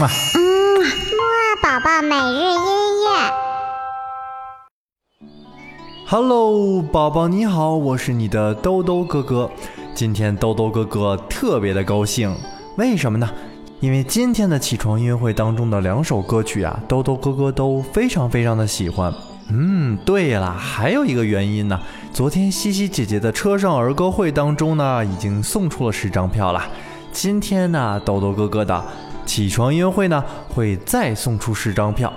嗯木二宝宝每日音乐。Hello，宝宝你好，我是你的兜兜哥哥。今天兜兜哥哥特别的高兴，为什么呢？因为今天的起床音乐会当中的两首歌曲啊，兜兜哥哥都非常非常的喜欢。嗯，对了，还有一个原因呢，昨天西西姐姐的车上儿歌会当中呢，已经送出了十张票了。今天呢，兜兜哥哥的起床音乐会呢，会再送出十张票。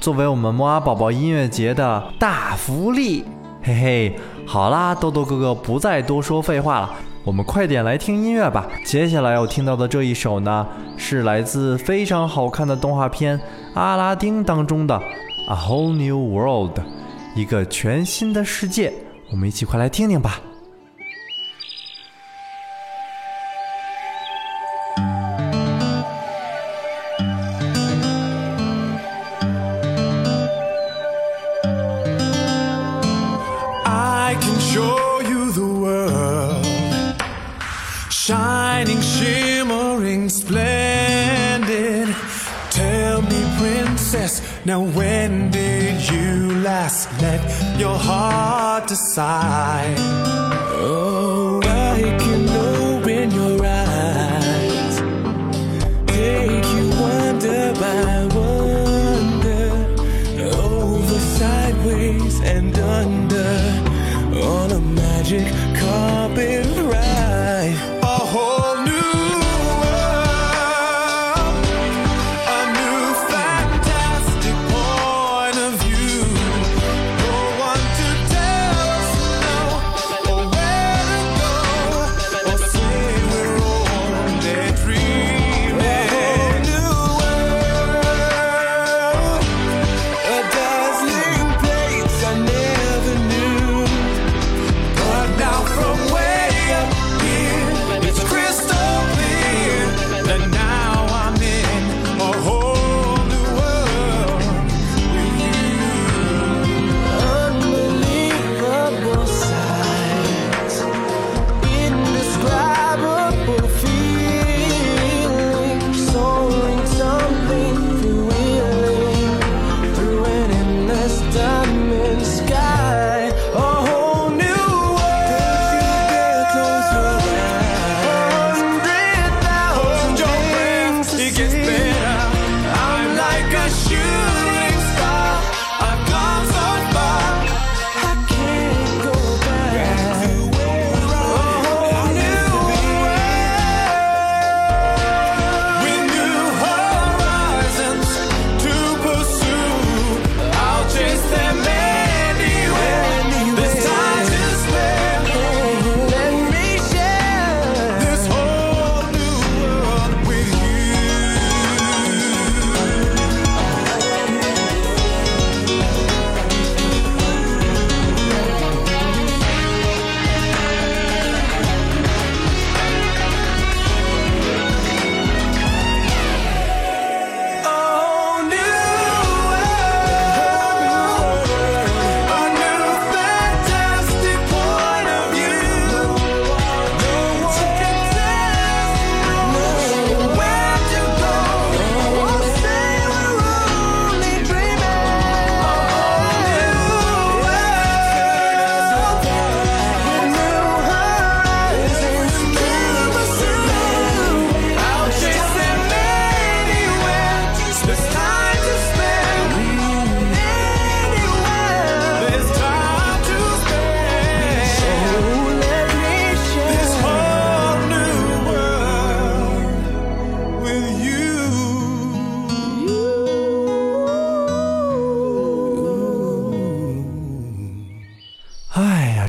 作为我们摩阿宝宝音乐节的大福利，嘿嘿，好啦，豆豆哥哥不再多说废话了，我们快点来听音乐吧。接下来要听到的这一首呢，是来自非常好看的动画片《阿拉丁》当中的《A Whole New World》，一个全新的世界。我们一起快来听听吧。Princess, now when did you last let your heart decide? Oh, I can open your eyes, take you wonder by wonder, over, sideways, and under. On a magic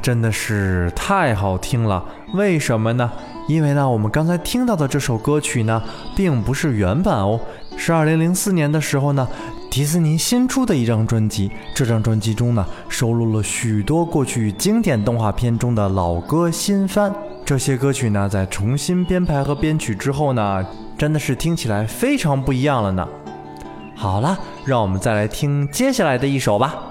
真的是太好听了！为什么呢？因为呢，我们刚才听到的这首歌曲呢，并不是原版哦，是2004年的时候呢，迪士尼新出的一张专辑。这张专辑中呢，收录了许多过去经典动画片中的老歌新翻。这些歌曲呢，在重新编排和编曲之后呢，真的是听起来非常不一样了呢。好了，让我们再来听接下来的一首吧。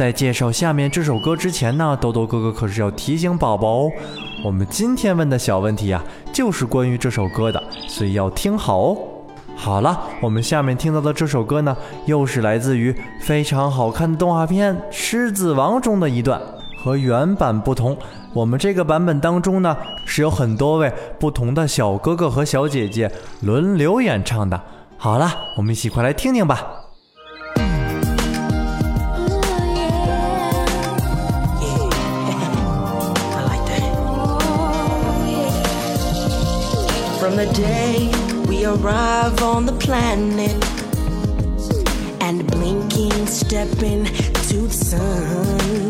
在介绍下面这首歌之前呢，豆豆哥哥可是要提醒宝宝哦，我们今天问的小问题啊，就是关于这首歌的，所以要听好哦。好了，我们下面听到的这首歌呢，又是来自于非常好看的动画片《狮子王》中的一段。和原版不同，我们这个版本当中呢，是有很多位不同的小哥哥和小姐姐轮流演唱的。好了，我们一起快来听听吧。The day we arrive on the planet and blinking, stepping to the sun,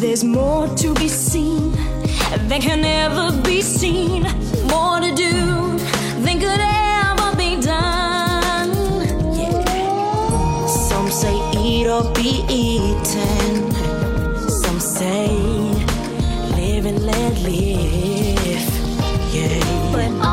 there's more to be seen than can ever be seen. More to do than could ever be done. Yeah. Some say eat or be eaten. Some say live and let live falling.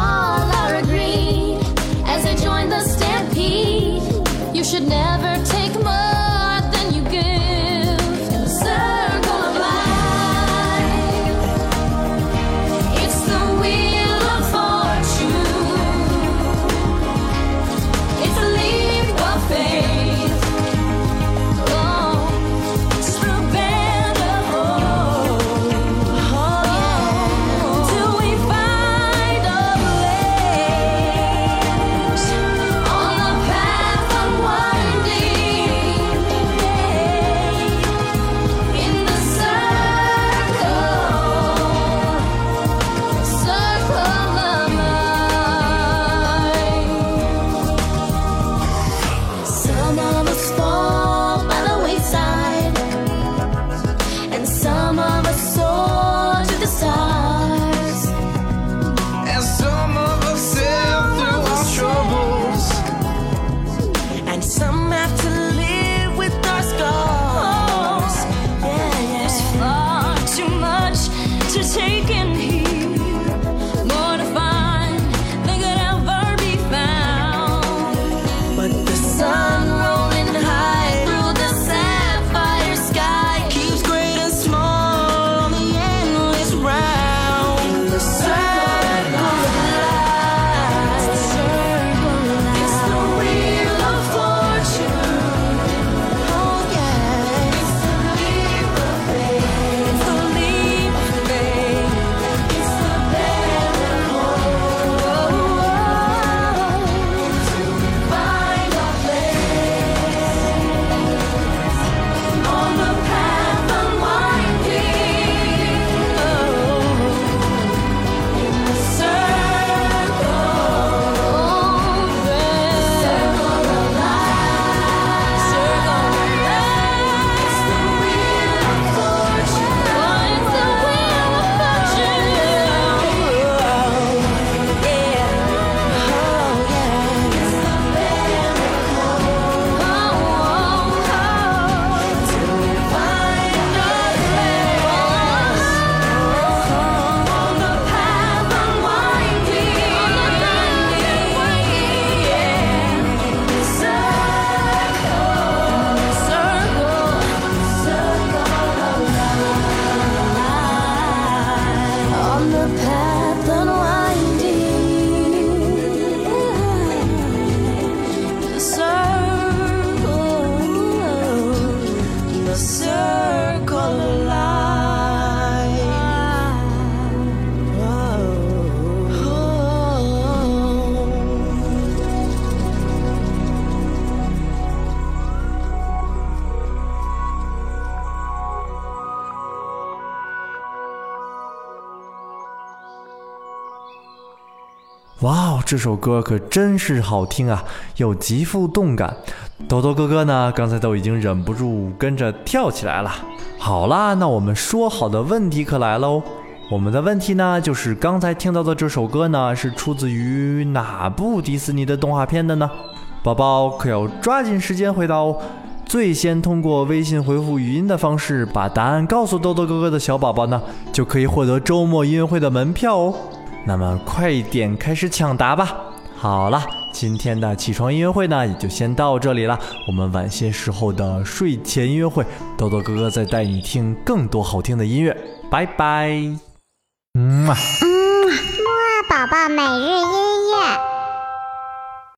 哇哦，这首歌可真是好听啊，又极富动感。豆豆哥哥呢，刚才都已经忍不住跟着跳起来了。好啦，那我们说好的问题可来喽。我们的问题呢，就是刚才听到的这首歌呢，是出自于哪部迪士尼的动画片的呢？宝宝可要抓紧时间回答哦。最先通过微信回复语音的方式把答案告诉豆豆哥哥的小宝宝呢，就可以获得周末音乐会的门票哦。那么快点开始抢答吧！好了，今天的起床音乐会呢，也就先到这里了。我们晚些时候的睡前音乐会，豆豆哥哥再带你听更多好听的音乐。拜拜。嗯啊。木啊宝宝每日音